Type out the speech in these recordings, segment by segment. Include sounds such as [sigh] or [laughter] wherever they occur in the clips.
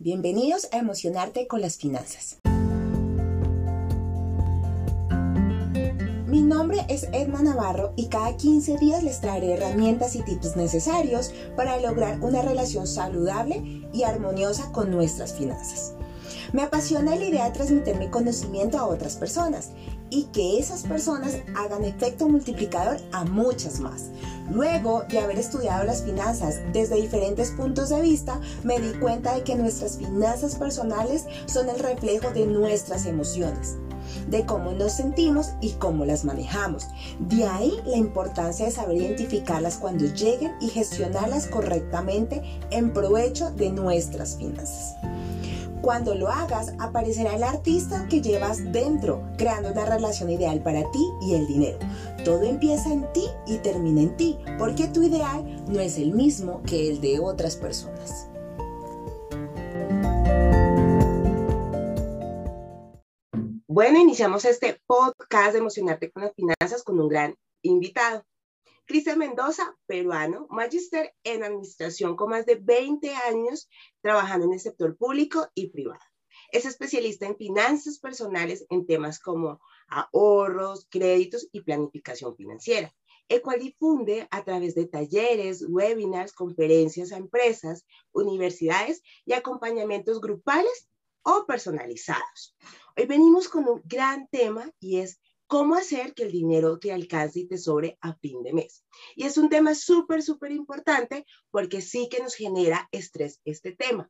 Bienvenidos a Emocionarte con las Finanzas. Mi nombre es Edma Navarro y cada 15 días les traeré herramientas y tips necesarios para lograr una relación saludable y armoniosa con nuestras finanzas. Me apasiona la idea de transmitir mi conocimiento a otras personas y que esas personas hagan efecto multiplicador a muchas más. Luego de haber estudiado las finanzas desde diferentes puntos de vista, me di cuenta de que nuestras finanzas personales son el reflejo de nuestras emociones de cómo nos sentimos y cómo las manejamos. De ahí la importancia de saber identificarlas cuando lleguen y gestionarlas correctamente en provecho de nuestras finanzas. Cuando lo hagas, aparecerá el artista que llevas dentro, creando una relación ideal para ti y el dinero. Todo empieza en ti y termina en ti, porque tu ideal no es el mismo que el de otras personas. Bueno, iniciamos este podcast de Emocionarte con las Finanzas con un gran invitado. Cristian Mendoza, peruano, magister en administración con más de 20 años trabajando en el sector público y privado. Es especialista en finanzas personales en temas como ahorros, créditos y planificación financiera, el cual difunde a través de talleres, webinars, conferencias a empresas, universidades y acompañamientos grupales o personalizados. Hoy venimos con un gran tema y es cómo hacer que el dinero te alcance y te sobre a fin de mes. Y es un tema súper, súper importante porque sí que nos genera estrés este tema.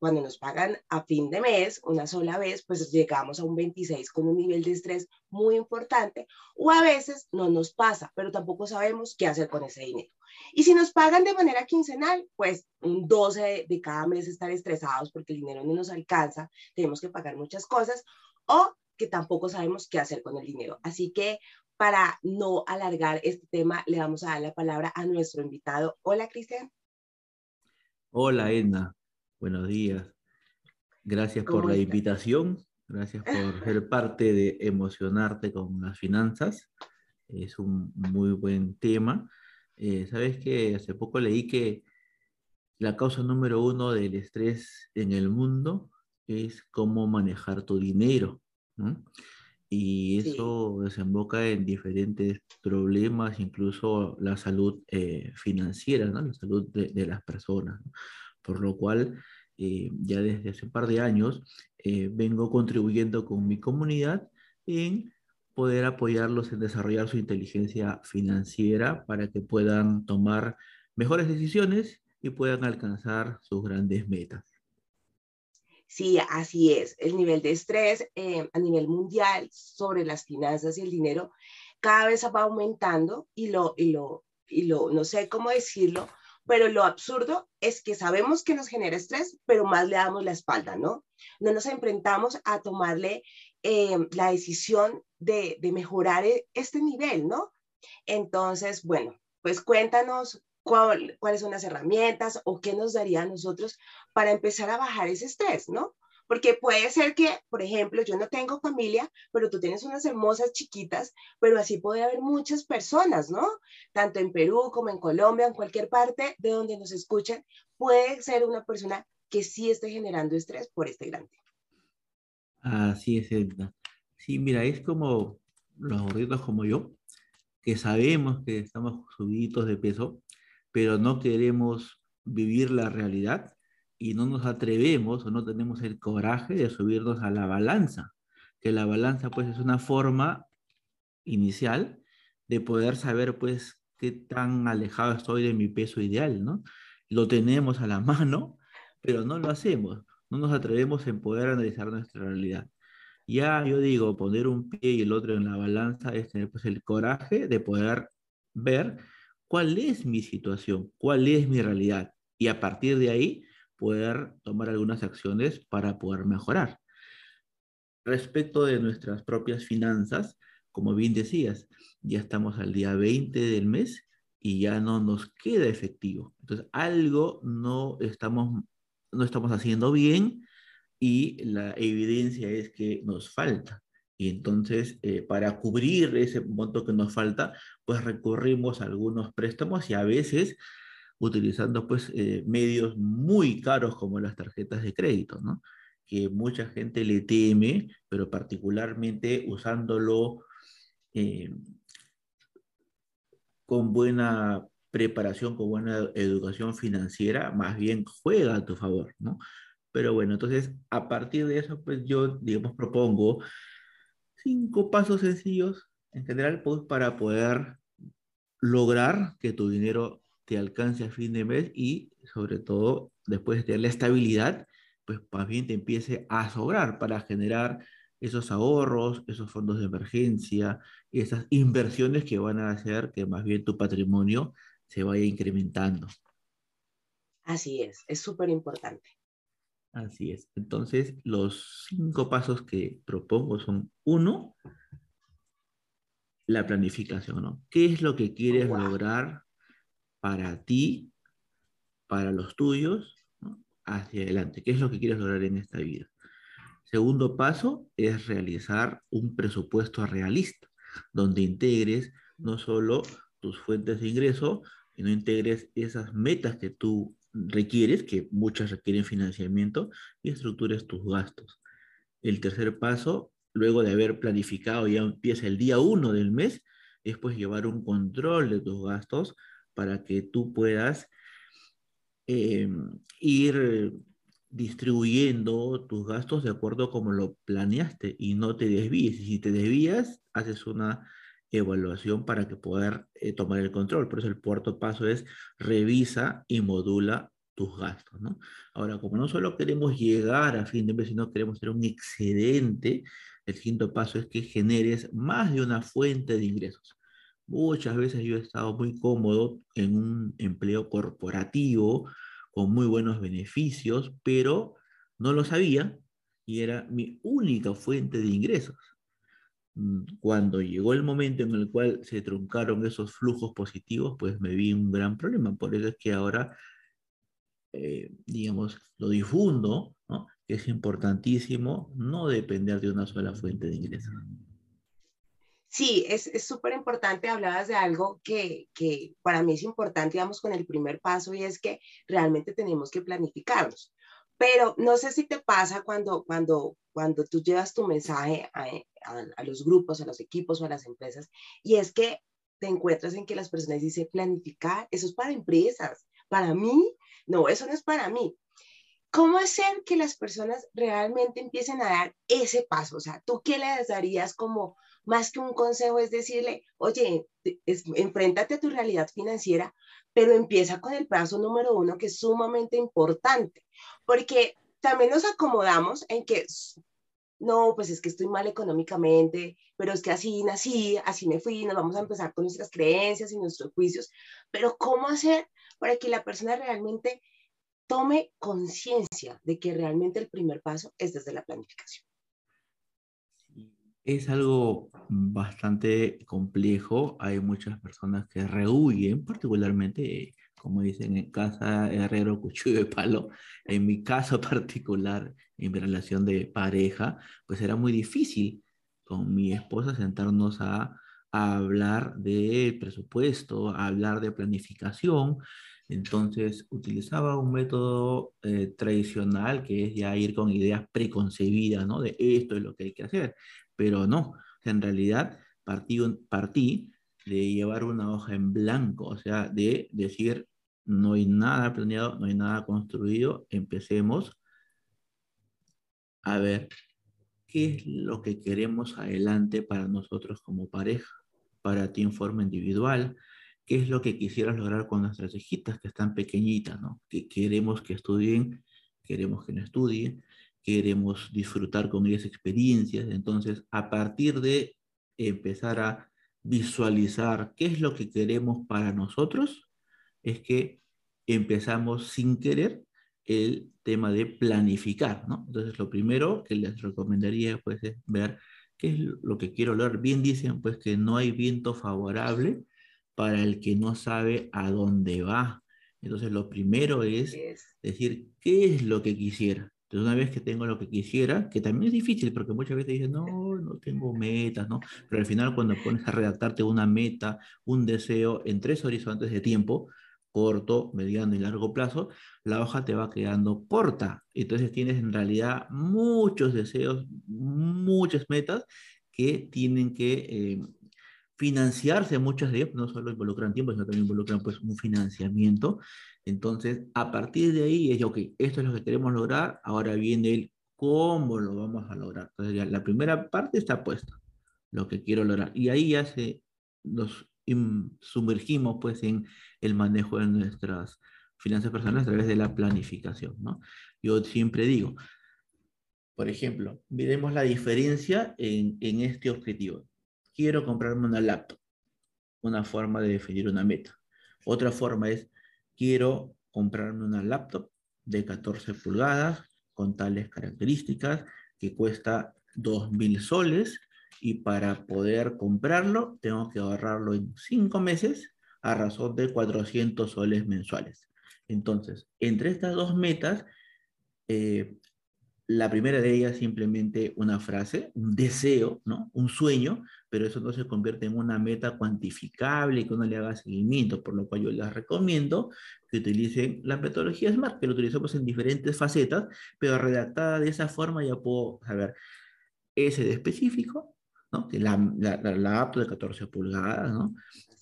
Cuando nos pagan a fin de mes, una sola vez, pues llegamos a un 26 con un nivel de estrés muy importante o a veces no nos pasa, pero tampoco sabemos qué hacer con ese dinero. Y si nos pagan de manera quincenal, pues un 12 de cada mes estar estresados porque el dinero no nos alcanza, tenemos que pagar muchas cosas o que tampoco sabemos qué hacer con el dinero. Así que para no alargar este tema, le vamos a dar la palabra a nuestro invitado. Hola, Cristian. Hola, Edna. Buenos días. Gracias por la invitación. Gracias por [laughs] ser parte de emocionarte con las finanzas. Es un muy buen tema. Eh, Sabes que hace poco leí que la causa número uno del estrés en el mundo es cómo manejar tu dinero. Y eso desemboca en diferentes problemas, incluso la salud eh, financiera, ¿no? la salud de, las personas. Por lo cual, eh, ya desde hace un par de años, eh, vengo contribuyendo con mi comunidad en poder apoyarlos en desarrollar su inteligencia financiera para que puedan tomar mejores decisiones y puedan alcanzar sus grandes metas. Sí, así es. El nivel de estrés eh, a nivel mundial sobre las finanzas y el dinero cada vez va aumentando y lo, y lo, y lo, no sé cómo decirlo, pero lo absurdo es que sabemos que nos genera estrés, pero más le damos la espalda, ¿no? No nos enfrentamos a tomarle eh, la decisión de, de mejorar e, este nivel, ¿no? Entonces, bueno, pues cuéntanos cuáles son las herramientas o qué nos daría a nosotros para empezar a bajar ese estrés, ¿no? Porque puede ser que, por ejemplo, yo no tengo familia, pero tú tienes unas hermosas chiquitas, pero así puede haber muchas personas, ¿no? Tanto en Perú como en Colombia, en cualquier parte de donde nos escuchen, puede ser una persona que sí esté generando estrés por este gran tema. Así es, Edna. Sí, mira, es como los gorditos como yo, que sabemos que estamos subidos de peso, pero no queremos vivir la realidad y no nos atrevemos o no tenemos el coraje de subirnos a la balanza, que la balanza pues es una forma inicial de poder saber pues qué tan alejado estoy de mi peso ideal, ¿no? Lo tenemos a la [laughs] mano, pero no lo hacemos, no nos atrevemos en poder analizar nuestra realidad. Ya yo digo, poner un pie y el otro en la balanza es tener pues el coraje de poder ver cuál es mi situación, cuál es mi realidad y a partir de ahí poder tomar algunas acciones para poder mejorar. Respecto de nuestras propias finanzas, como bien decías, ya estamos al día 20 del mes y ya no nos queda efectivo. Entonces, algo no estamos, no estamos haciendo bien y la evidencia es que nos falta. Y entonces, eh, para cubrir ese monto que nos falta, pues recurrimos a algunos préstamos y a veces utilizando pues eh, medios muy caros como las tarjetas de crédito, ¿no? Que mucha gente le teme, pero particularmente usándolo eh, con buena preparación, con buena educación financiera, más bien juega a tu favor, ¿no? Pero bueno, entonces a partir de eso, pues yo, digamos, propongo cinco pasos sencillos en general, pues para poder lograr que tu dinero te alcance a fin de mes y sobre todo después de tener la estabilidad, pues más bien te empiece a sobrar para generar esos ahorros, esos fondos de emergencia, esas inversiones que van a hacer que más bien tu patrimonio se vaya incrementando. Así es, es súper importante. Así es. Entonces, los cinco pasos que propongo son, uno, la planificación, ¿no? ¿Qué es lo que quieres lograr para ti, para los tuyos, hacia adelante? ¿Qué es lo que quieres lograr en esta vida? Segundo paso es realizar un presupuesto realista, donde integres no solo tus fuentes de ingreso, sino integres esas metas que tú requieres, que muchas requieren financiamiento, y estructures tus gastos. El tercer paso, luego de haber planificado, ya empieza el día uno del mes, es pues llevar un control de tus gastos para que tú puedas eh, ir distribuyendo tus gastos de acuerdo como lo planeaste y no te desvíes. Y si te desvías, haces una evaluación para que poder eh, tomar el control. Por eso el cuarto paso es revisa y modula tus gastos. Ahora, como no solo queremos llegar a fin de mes, sino queremos tener un excedente, el quinto paso es que generes más de una fuente de ingresos. Muchas veces yo he estado muy cómodo en un empleo corporativo con muy buenos beneficios, pero no lo sabía y era mi única fuente de ingresos. Mm, cuando llegó el momento en el cual se truncaron esos flujos positivos, pues me vi un gran problema. Por eso es que ahora, eh, digamos, lo difundo, que es importantísimo no depender de una sola fuente de ingresos. Sí, es súper importante. Hablabas de algo que, que para mí es importante, digamos, con el primer paso y es que realmente tenemos que planificarnos. Pero no sé si te pasa cuando, cuando, cuando tú llevas tu mensaje a, a, los grupos, a los equipos o a las empresas, y es que te encuentras en que las personas dicen planificar, eso es para empresas, para mí, no, eso no es para mí. ¿Cómo hacer que las personas realmente empiecen a dar ese paso? O sea, ¿tú qué les darías como más que un consejo? Es decirle, oye, enfréntate a tu realidad financiera, pero empieza con el paso número uno que es sumamente importante, porque también nos acomodamos en que, no, pues es que estoy mal económicamente, pero es que así nací, así me fui, nos vamos a empezar con nuestras creencias y nuestros juicios, pero ¿cómo hacer para que la persona realmente tome conciencia de que realmente el primer paso es desde la planificación? Es algo bastante complejo. Hay muchas personas que rehuyen, particularmente, como dicen en casa, herrero, [laughs] cuchillo de palo. En mi caso [laughs] particular, en mi relación de pareja, pues era muy difícil con mi esposa sentarnos a, hablar de presupuesto, a hablar de planificación. Entonces utilizaba un método eh, tradicional que es ya ir con ideas preconcebidas, ¿no? De esto es lo que hay que hacer pero no, en realidad partí, de llevar una hoja en blanco, o sea, de decir, no hay nada planeado, no hay nada construido, empecemos a ver qué es lo que queremos adelante para nosotros como pareja, para ti en forma individual, qué es lo que quisieras lograr con nuestras hijitas que están pequeñitas, ¿no? Que queremos que estudien, queremos que no estudien, queremos disfrutar con ellas experiencias. Entonces, a partir de empezar a visualizar qué es lo que queremos para nosotros, es que empezamos sin querer el tema de planificar, ¿no? Entonces, lo primero que les recomendaría, pues, es ver qué es lo que quiero lograr. Bien dicen, pues, que no hay viento favorable para el que no sabe a dónde va. Entonces, lo primero es decir, ¿qué es lo que quisiera? Entonces, una vez que tengo lo que quisiera, que también es difícil, porque muchas veces dicen, no, no tengo metas, ¿no? Pero al final, cuando pones a redactarte una meta, un deseo en tres horizontes de tiempo, corto, mediano y largo plazo, la hoja te va quedando corta. Entonces tienes en realidad muchos deseos, muchas metas que tienen que eh, financiarse muchas de ellas, no solo involucran tiempo, sino también involucran pues un financiamiento. Entonces, a partir de ahí es, ok, esto es lo que queremos lograr, ahora viene el cómo lo vamos a lograr. Entonces, la primera parte está puesta, lo que quiero lograr. Y ahí ya se, nos sumergimos pues en el manejo de nuestras finanzas personales a través de la planificación, ¿no? Yo siempre digo, por ejemplo, miremos la diferencia en, en este objetivo. Quiero comprarme una laptop, una forma de definir una meta. Otra forma es, quiero comprarme una laptop de 14 pulgadas con tales características que cuesta 2.000 soles y para poder comprarlo tengo que ahorrarlo en 5 meses a razón de 400 soles mensuales. Entonces, entre estas dos metas, eh, la primera de ellas simplemente una frase, un deseo, ¿no? Un sueño, pero eso no se convierte en una meta cuantificable que uno le haga seguimiento, por lo cual yo les recomiendo que utilicen la metodología SMART, que lo utilizamos en diferentes facetas, pero redactada de esa forma ya puedo saber ese de específico, ¿no? Que la, la, la, apto de 14 pulgadas, ¿no?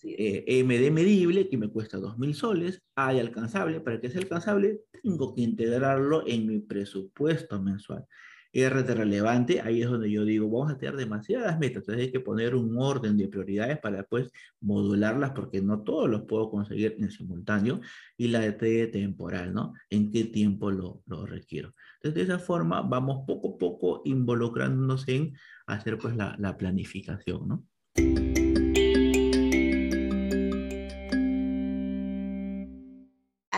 Eh, MD medible, que me cuesta 2.000 soles, A alcanzable, para que sea alcanzable, tengo que integrarlo en mi presupuesto mensual. R de relevante, ahí es donde yo digo, vamos a tener demasiadas metas, entonces hay que poner un orden de prioridades para después modularlas, porque no todos los puedo conseguir en simultáneo, y la de temporal, ¿no? ¿En qué tiempo lo, lo requiero? Entonces, de esa forma, vamos poco a poco involucrándonos en hacer pues la, la planificación, ¿no?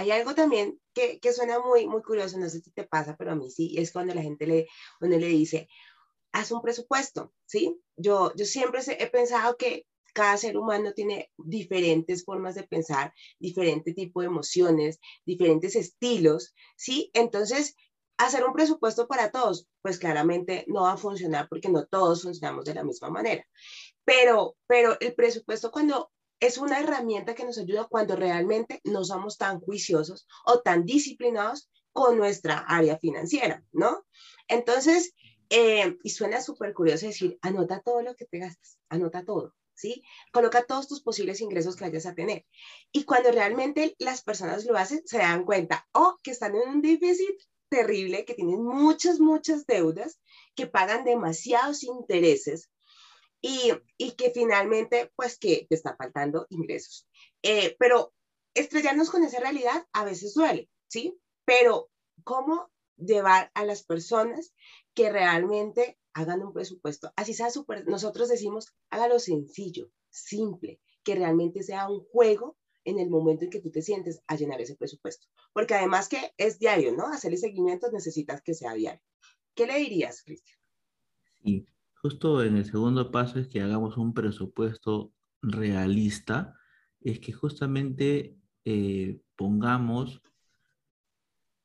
Hay algo también que, que, suena muy, muy curioso, no sé si te pasa, pero a mí sí, es cuando la gente le, cuando le dice, haz un presupuesto, ¿sí? Yo, yo siempre he pensado que cada ser humano tiene diferentes formas de pensar, diferente tipo de emociones, diferentes estilos, ¿sí? Entonces, hacer un presupuesto para todos, pues claramente no va a funcionar porque no todos funcionamos de la misma manera. Pero, pero el presupuesto cuando es una herramienta que nos ayuda cuando realmente no somos tan juiciosos o tan disciplinados con nuestra área financiera, ¿no? Entonces, eh, y suena súper curioso decir, anota todo lo que te gastas, anota todo, ¿sí? Coloca todos tus posibles ingresos que vayas a tener. Y cuando realmente las personas lo hacen, se dan cuenta, o que están en un déficit terrible, que tienen muchas, muchas deudas, que pagan demasiados intereses y, y que finalmente, pues que te está faltando ingresos. Eh, pero estrellarnos con esa realidad a veces duele, ¿sí? Pero ¿cómo llevar a las personas que realmente hagan un presupuesto? Así sea súper, nosotros decimos, hágalo sencillo, simple, que realmente sea un juego en el momento en que tú te sientes a llenar ese presupuesto. Porque además que es diario, ¿no? Hacerle seguimiento necesitas que sea diario. ¿Qué le dirías, Cristian? Sí, Justo en el segundo paso es que hagamos un presupuesto realista, es que justamente eh, pongamos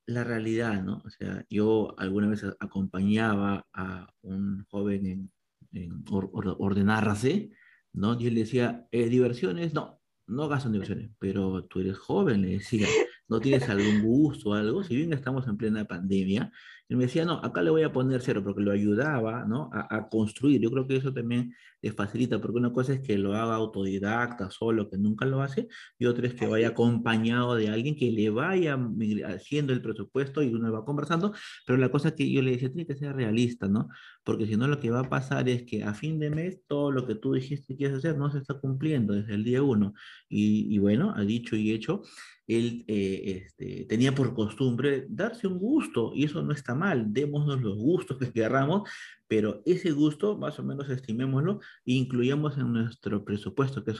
la realidad, ¿no? O sea, yo alguna vez acompañaba a un joven en, ordenarse, ¿no? Yo le decía, eh, diversiones, no, no gastan diversiones, pero tú eres joven, le decía, no tienes algún gusto o algo, si bien estamos en plena pandemia, y me decía, no, acá le voy a poner cero, porque lo ayudaba, ¿no? A, construir. Yo creo que eso también le facilita, porque una cosa es que lo haga autodidacta, solo, que nunca lo hace, y otra es que vaya acompañado de alguien que le vaya haciendo el presupuesto y uno va conversando, pero la cosa que yo le decía, tiene que ser realista, ¿no? Porque si no, lo que va a pasar es que a fin de mes todo lo que tú dijiste que quieres hacer no se está cumpliendo desde el día uno. Y, y bueno, ha dicho y hecho, él eh, este, tenía por costumbre darse un gusto, y eso no está mal, démonos los gustos que querramos, pero ese gusto, más o menos estimémoslo, e incluyamos en nuestro presupuesto, que es,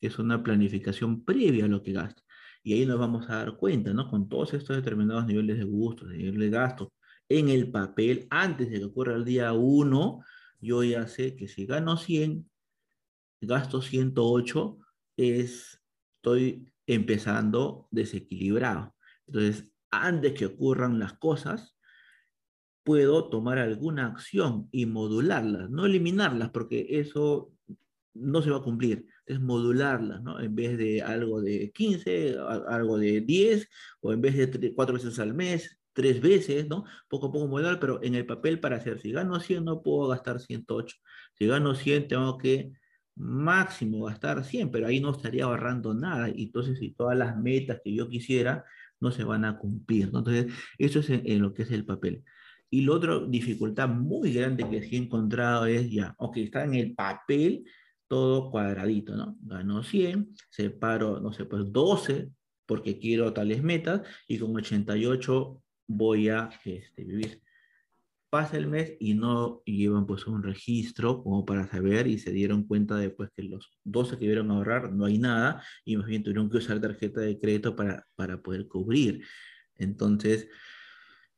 que es una planificación previa a lo que gasta. Y ahí nos vamos a dar cuenta, ¿no? Con todos estos determinados niveles de gusto, de niveles de gasto, en el papel, antes de que ocurra el día 1, yo ya sé que si gano 100, gasto 108, es, estoy empezando desequilibrado. Entonces, antes que ocurran las cosas, puedo tomar alguna acción y modularlas, no eliminarlas, porque eso no se va a cumplir. Es modularlas, ¿no? En vez de algo de 15, algo de 10, o en vez de cuatro veces al mes, tres veces, ¿no? Poco a poco modular, pero en el papel para hacer, si gano 100 no puedo gastar 108. Si gano 100 tengo que máximo gastar 100, pero ahí no estaría ahorrando nada. Y entonces, si todas las metas que yo quisiera no se van a cumplir. Entonces, eso es en, lo que es el papel. Y la otra dificultad muy grande que sí he encontrado es ya, ok, está en el papel todo cuadradito, ¿no? Gano 100, separo, no sé, pues 12 porque quiero tales metas y con 88 voy a este, vivir pasa el mes y no llevan pues un registro como para saber y se dieron cuenta después que los 12 que vieron ahorrar no hay nada y más bien tuvieron que usar tarjeta de crédito para, para poder cubrir. Entonces,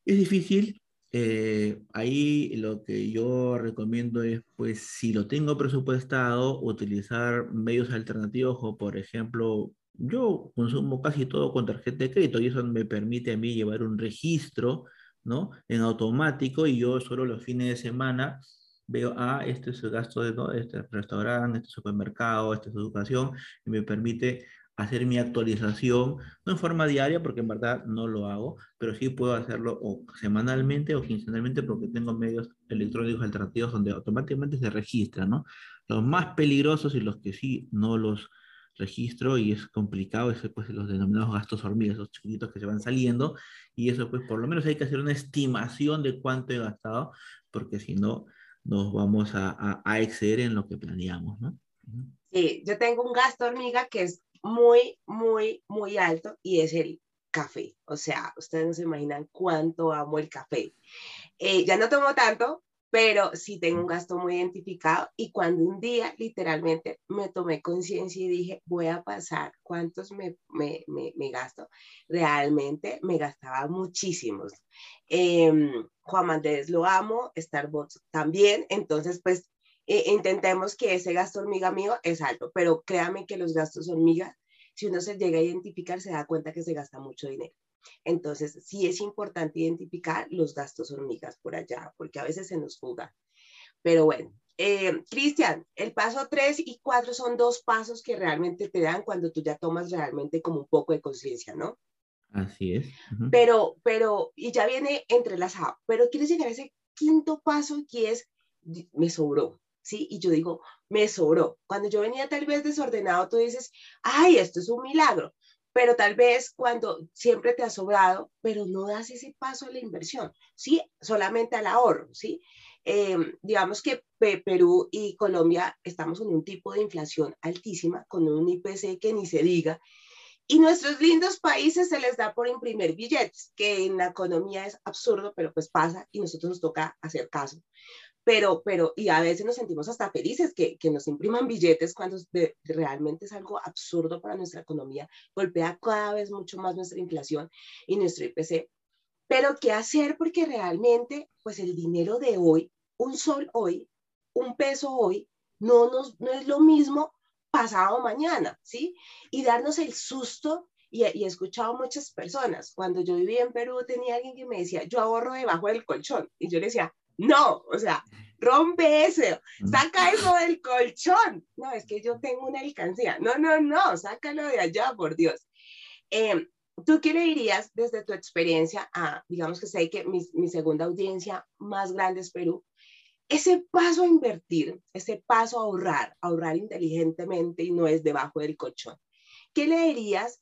es difícil. Eh, ahí lo que yo recomiendo es, pues, si lo tengo presupuestado, utilizar medios alternativos o, por ejemplo, yo consumo casi todo con tarjeta de crédito y eso me permite a mí llevar un registro ¿no? En automático y yo solo los fines de semana veo, ah, este es el gasto de este restaurante, este supermercado, esta es educación, y me permite hacer mi actualización, no en forma diaria, porque en verdad no lo hago, pero sí puedo hacerlo o semanalmente o quincenalmente porque tengo medios electrónicos alternativos donde automáticamente se registra, ¿no? Los más peligrosos y los que sí no los registro y es complicado, es pues los denominados gastos hormigas, esos chiquitos que se van saliendo, y eso pues por lo menos hay que hacer una estimación de cuánto he gastado, porque si no nos vamos a, a, exceder en lo que planeamos, ¿no? Sí, yo tengo un gasto hormiga que es muy, muy, muy alto y es el café. O sea, ustedes no se imaginan cuánto amo el café. Eh, ya no tomo tanto, pero sí tengo un gasto muy identificado y cuando un día literalmente me tomé conciencia y dije, voy a pasar cuántos me, me, me, gasto, realmente me gastaba muchísimos. Eh, Juan Mandés lo amo, Starbucks también, entonces pues eh, intentemos que ese gasto hormiga mío es alto, pero créame que los gastos hormiga, si uno se llega a identificar, se da cuenta que se gasta mucho dinero. Entonces, sí es importante identificar los gastos hormigas por allá, porque a veces se nos fuga. Pero bueno, eh, Cristian, el paso 3 y 4 son dos pasos que realmente te dan cuando tú ya tomas realmente como un poco de conciencia, ¿no? Así es. Pero, pero, y ya viene entrelazado, pero quieres llegar a ese quinto paso que es, me sobró, ¿sí? Y yo digo, me sobró. Cuando yo venía tal vez desordenado, tú dices, ay, esto es un milagro pero tal vez cuando siempre te ha sobrado, pero no das ese paso a la inversión, ¿sí? Solamente al ahorro, ¿sí? Eh, digamos que Perú y Colombia estamos en un tipo de inflación altísima, con un IPC que ni se diga, y nuestros lindos países se les da por imprimir billetes, que en la economía es absurdo, pero pues pasa y nosotros nos toca hacer caso pero, pero, y a veces nos sentimos hasta felices que, que nos impriman billetes cuando realmente es algo absurdo para nuestra economía, golpea cada vez mucho más nuestra inflación y nuestro IPC. Pero, ¿qué hacer? Porque realmente, pues el dinero de hoy, un sol hoy, un peso hoy, no, nos, no es lo mismo pasado mañana, ¿sí? Y darnos el susto y, y, he escuchado muchas personas, cuando yo vivía en Perú tenía alguien que me decía, yo ahorro debajo del colchón, y yo le decía, no, o sea, rompe eso, saca eso del colchón. No, es que yo tengo una alcancía. No, no, no, sácalo de allá, por Dios. Em, ¿Tú qué le dirías desde tu experiencia a, digamos que sé que mi, mi segunda audiencia más grande es Perú, ese paso a invertir, ese paso a ahorrar, ahorrar inteligentemente y no es debajo del colchón? ¿Qué le dirías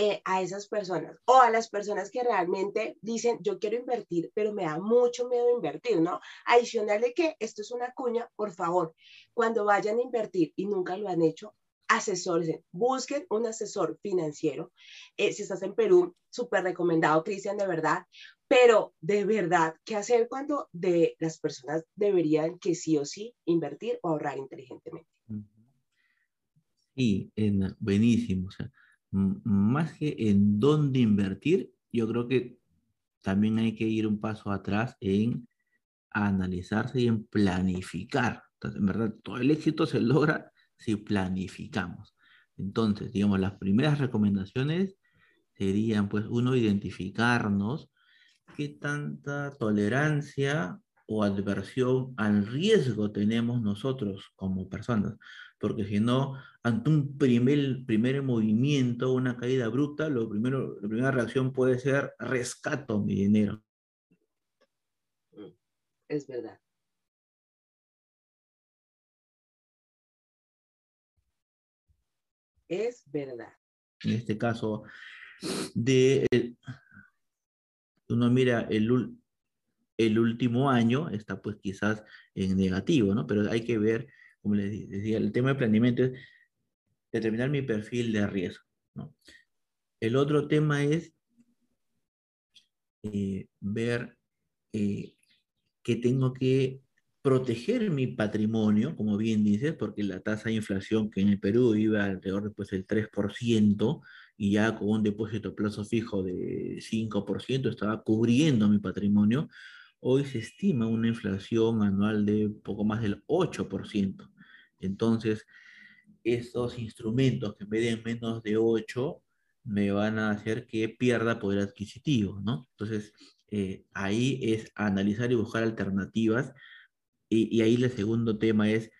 eh, a esas personas o a las personas que realmente dicen, yo quiero invertir, pero me da mucho miedo invertir, ¿no? Adicional de que esto es una cuña, por favor, cuando vayan a invertir y nunca lo han hecho, asesores, busquen un asesor financiero. Eh, si estás en Perú, súper recomendado, Cristian, de verdad. Pero de verdad, ¿qué hacer cuando de las personas deberían que sí o sí invertir o ahorrar inteligentemente? Sí, buenísimo. O sea, más que en dónde invertir, yo creo que también hay que ir un paso atrás en analizarse y en planificar. Entonces, en verdad, todo el éxito se logra si planificamos. Entonces, digamos, las primeras recomendaciones serían, pues, uno, identificarnos qué tanta tolerancia o adversión al riesgo tenemos nosotros como personas. Porque si no, ante un primer, primer movimiento, una caída bruta, lo primero, la primera reacción puede ser rescato mi dinero. Es verdad. Es verdad. En este caso, de, uno mira el, el último año, está pues quizás en negativo, ¿no? Pero hay que ver, como les decía, el tema de planeamiento es determinar mi perfil de riesgo, ¿no? El otro tema es eh, ver eh, que tengo que proteger mi patrimonio, como bien dices, porque la tasa de inflación que en el Perú iba alrededor después del 3%, y ya con un depósito a plazo fijo de 5% estaba cubriendo mi patrimonio, hoy se estima una inflación anual de poco más del 8%. Entonces, estos instrumentos que me den menos de 8 me van a hacer que pierda poder adquisitivo, ¿no? Entonces, eh, ahí es analizar y buscar alternativas. Y, ahí el segundo tema es,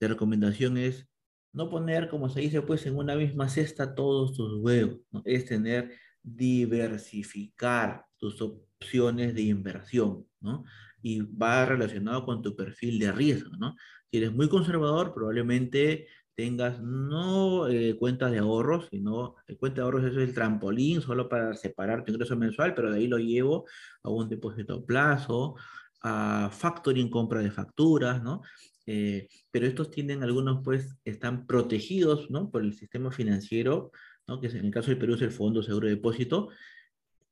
la recomendación es no poner, como se dice, pues en una misma cesta todos tus huevos. Es tener, diversificar tus opciones de inversión, ¿no? Y va relacionado con tu perfil de riesgo, ¿no? Si eres muy conservador, probablemente tengas no eh, cuentas de ahorros, sino el cuenta de ahorros es el trampolín solo para separar tu ingreso mensual, pero de ahí lo llevo a un depósito a plazo, a factoring, compra de facturas, ¿no? Eh, pero estos tienen algunos, pues, están protegidos, ¿no? Por el sistema financiero, ¿no? Que en el caso del Perú es el Fondo Seguro de Depósito,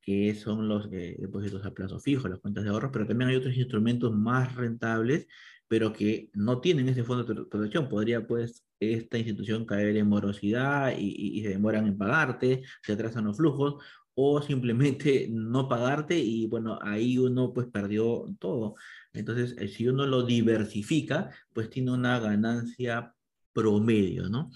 que son los eh, depósitos a plazo fijo, las cuentas de ahorros, pero también hay otros instrumentos más rentables, pero que no tienen ese fondo de protección. Podría, pues, esta institución caer en morosidad y, y se demoran en pagarte, se atrasan los flujos, o simplemente [laughs] no pagarte y bueno, ahí uno pues perdió todo. Entonces, eh, si uno lo diversifica, pues tiene una ganancia promedio, ¿no?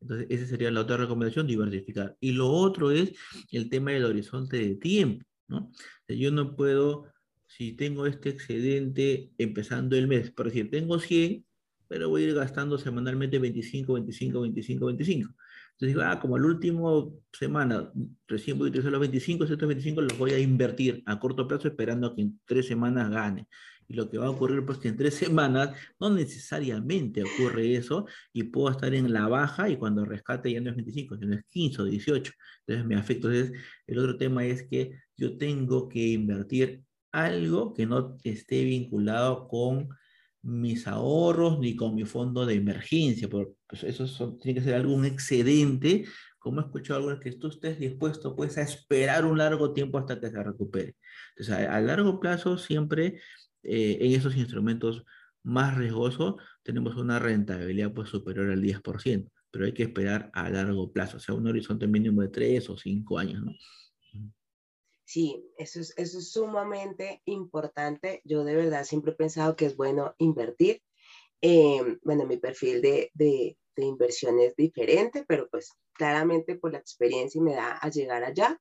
Entonces, esa sería la otra recomendación, diversificar. Y lo otro es el tema del horizonte de tiempo, ¿no? Yo no puedo, si tengo este excedente empezando el mes, por decir, tengo 100, pero voy a ir gastando semanalmente 25, 25, 25, 25. Entonces digo, ah, como la última semana recién voy a utilizar los 25, estos 25 los voy a invertir a corto plazo esperando a que en tres semanas gane. Y lo que va a ocurrir pues que en tres [laughs] semanas no necesariamente ocurre eso y puedo estar en la baja y cuando rescate ya no es 25, sino es 15 o 18. Entonces me afecta. Entonces el otro tema es que yo tengo que invertir algo que no esté vinculado con mis ahorros ni con mi fondo de emergencia, porque pues, eso tiene que ser algún excedente, como he escuchado algunos, que tú estés dispuesto pues a esperar un largo tiempo hasta que se recupere. Entonces, a, largo plazo siempre eh, en esos instrumentos más riesgosos tenemos una rentabilidad pues superior al 10%, pero hay que esperar a largo plazo, o sea, un horizonte mínimo de 3 o 5 años, ¿no? Sí, eso es, eso es sumamente importante. Yo de verdad siempre he pensado que es bueno invertir. Eh, bueno, mi perfil de, de, de, inversión es diferente, pero pues claramente por la experiencia me da a llegar allá.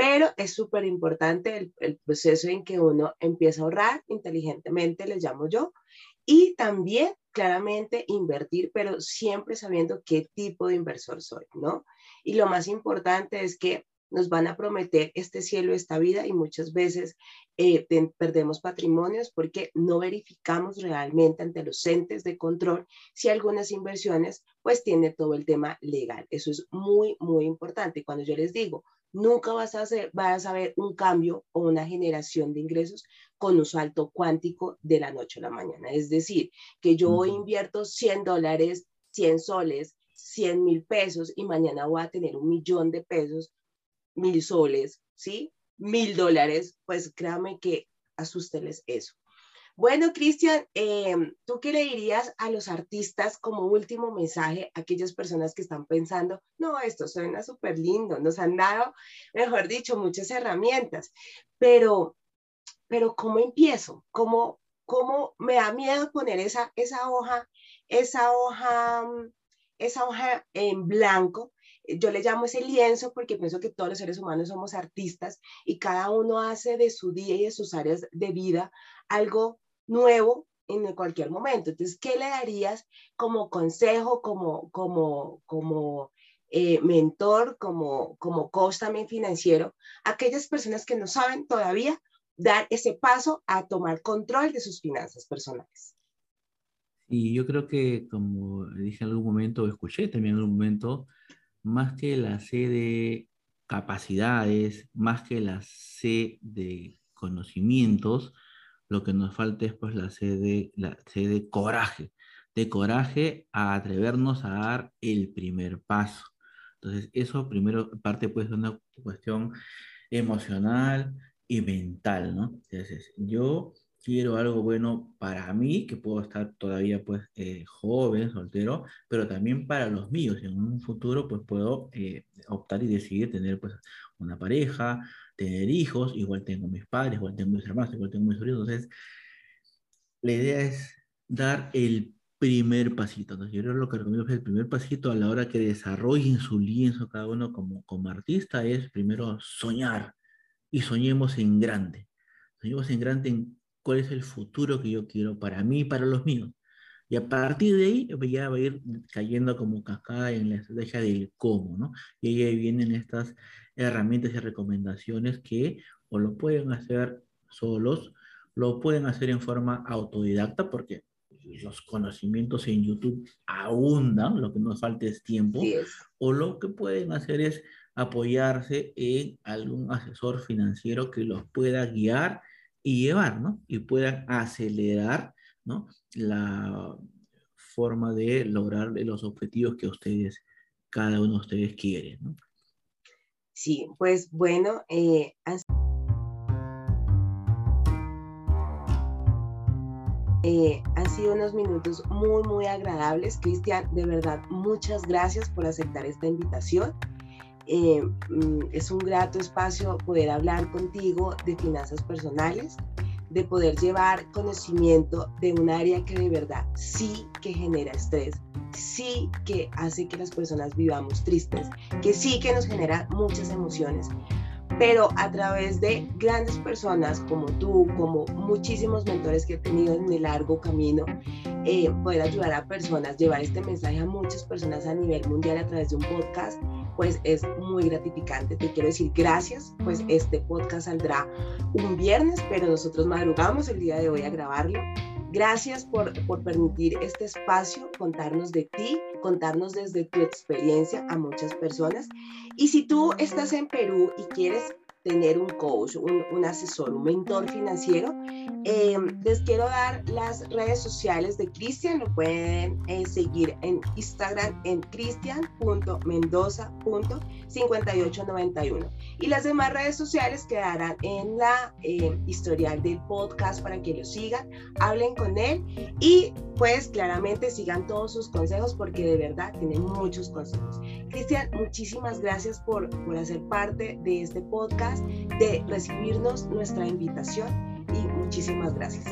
Pero es súper importante el, proceso en que uno empieza a ahorrar inteligentemente, le llamo yo, y también claramente invertir, pero siempre sabiendo qué tipo de inversor soy, ¿no? Y lo más importante es que nos van a prometer este cielo, esta vida y muchas veces eh, perdemos patrimonios porque no verificamos realmente ante los entes de control si algunas inversiones pues tiene todo el tema legal. Eso es muy, muy importante. Cuando yo les digo, nunca vas a, hacer, vas a ver un cambio o una generación de ingresos con un salto cuántico de la noche a la mañana. Es decir, que yo hoy invierto 100 dólares, 100 soles, 100 mil pesos y mañana voy a tener un millón de pesos mil soles, ¿sí? Mil dólares, pues créame que asusteles eso. Bueno, Cristian, eh, ¿tú qué le dirías a los artistas como último mensaje a aquellas personas que están pensando, no, esto suena súper lindo, nos han dado, mejor dicho, muchas herramientas, pero, pero ¿cómo empiezo? ¿Cómo, cómo me da miedo poner esa, esa hoja, esa hoja, esa hoja en blanco yo le llamo ese lienzo porque pienso que todos los seres humanos somos artistas y cada uno hace de su día y de sus áreas de vida algo nuevo en cualquier momento. Entonces, ¿qué le darías como consejo, como, como, como eh, mentor, como, como coach también financiero, a aquellas personas que no saben todavía dar ese paso a tomar control de sus finanzas personales? Y yo creo que, como dije en algún momento, escuché también en algún momento, más que la C de capacidades, más que la C de conocimientos, lo que nos falta es pues la C de, la C de coraje, de coraje a atrevernos a dar el primer paso. Entonces, eso primero parte pues de una cuestión emocional y mental, ¿no? Entonces, yo quiero algo bueno para mí, que puedo estar todavía pues eh, joven, soltero, pero también para los míos. En un futuro pues puedo eh, optar y decidir tener pues una pareja, tener hijos, igual tengo mis padres, igual tengo mis hermanos, igual tengo mis sobrinos. Entonces, la idea es dar el primer pasito. Entonces, yo creo lo que recomiendo es el primer pasito a la hora que desarrollen su lienzo cada uno como, como artista es primero soñar y soñemos en grande. Soñemos en grande en cuál es el futuro que yo quiero para mí y para los míos. Y a partir de ahí pues, ya va a ir cayendo como cascada en la estrategia del cómo, ¿no? Y ahí vienen estas herramientas y recomendaciones que o lo pueden hacer solos, lo pueden hacer en forma autodidacta, porque los conocimientos en YouTube abundan, lo que nos falta es tiempo, o lo que pueden hacer es apoyarse en algún asesor financiero que los pueda guiar y llevar, ¿no? Y puedan acelerar, La forma de lograr los objetivos que ustedes, cada uno de ustedes quiere. Sí, pues bueno, eh, eh, han sido unos minutos muy, muy agradables. Cristian, de verdad, muchas gracias por aceptar esta invitación. Eh, mm, es un grato espacio poder hablar contigo de finanzas personales, de poder llevar conocimiento de un área que de verdad sí que genera estrés, sí que hace que las personas vivamos tristes, que sí que nos genera muchas emociones, pero a través de grandes personas como tú, como muchísimos mentores que he tenido en mi largo camino, eh, poder ayudar a personas, llevar este mensaje a muchas personas a nivel mundial a través de un podcast pues es muy gratificante. Te quiero decir gracias, pues este podcast saldrá un viernes, pero nosotros madrugamos el día de hoy a grabarlo. Gracias por, por permitir este espacio, contarnos de ti, contarnos desde tu experiencia a muchas personas. Y si tú estás en Perú y quieres tener un coach, un, asesor, un mentor financiero. Eh, les quiero dar las redes sociales de Cristian, lo pueden eh, seguir en Instagram en cristian.mendoza.5891. Y las demás redes sociales quedarán en la eh, historial del podcast para que lo sigan, hablen con él y pues claramente sigan todos sus consejos porque de verdad tienen muchos consejos. Cristian, muchísimas gracias por, por hacer parte de este podcast de recibirnos nuestra invitación y muchísimas gracias.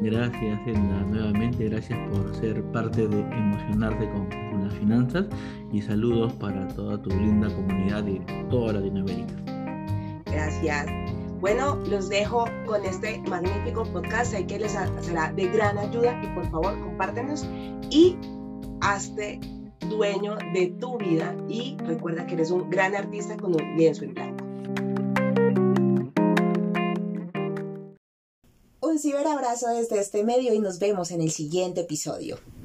Gracias, Edna. Nuevamente, gracias por ser parte de Emocionarte con, con, las Finanzas y saludos para toda tu linda comunidad de toda Latinoamérica. Gracias. Bueno, los dejo con este magnífico podcast. Sé que les será de gran ayuda y por favor compártenos y hazte dueño de tu vida y recuerda que eres un gran artista con un lienzo en blanco. Un ciberabrazo desde este medio y nos vemos en el siguiente episodio.